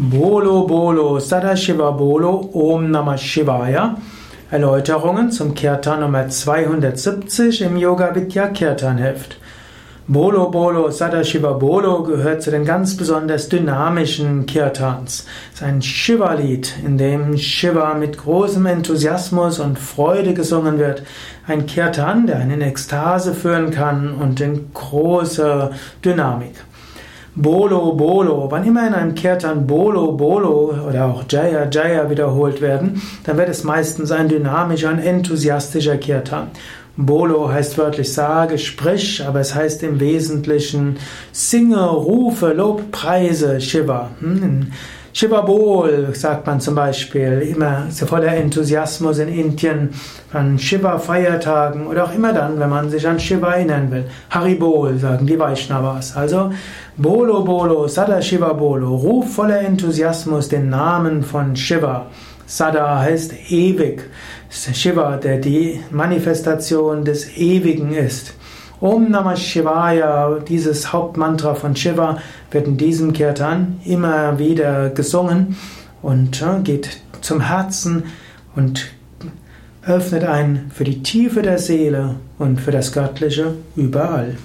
Bolo Bolo Sadashiva Bolo Om Namah Shivaya Erläuterungen zum Kirtan Nummer 270 im Yoga Vidya Kirtan Heft. Bolo Bolo Sadashiva Bolo gehört zu den ganz besonders dynamischen Kirtans. Es ist ein Shiva-Lied, in dem Shiva mit großem Enthusiasmus und Freude gesungen wird. Ein Kirtan, der einen in Ekstase führen kann und in großer Dynamik. Bolo, Bolo, wann immer in einem Kirtan Bolo, Bolo oder auch Jaya, Jaya wiederholt werden, dann wird es meistens ein dynamischer und enthusiastischer Kirtan. Bolo heißt wörtlich sage, sprich, aber es heißt im Wesentlichen singe, rufe, Lob, preise Shiva. Hm, Shiva Bol sagt man zum Beispiel immer voller Enthusiasmus in Indien an Shiva-Feiertagen oder auch immer dann, wenn man sich an Shiva erinnern will. Haribol sagen die Vaishnavas. Also Bolo Bolo, Sada Shiva Bolo, ruf voller Enthusiasmus den Namen von Shiva. Sada heißt ewig. Shiva, der die Manifestation des Ewigen ist. Om Namah Shivaya, dieses Hauptmantra von Shiva, wird in diesem Kirtan immer wieder gesungen und geht zum Herzen und öffnet einen für die Tiefe der Seele und für das Göttliche überall.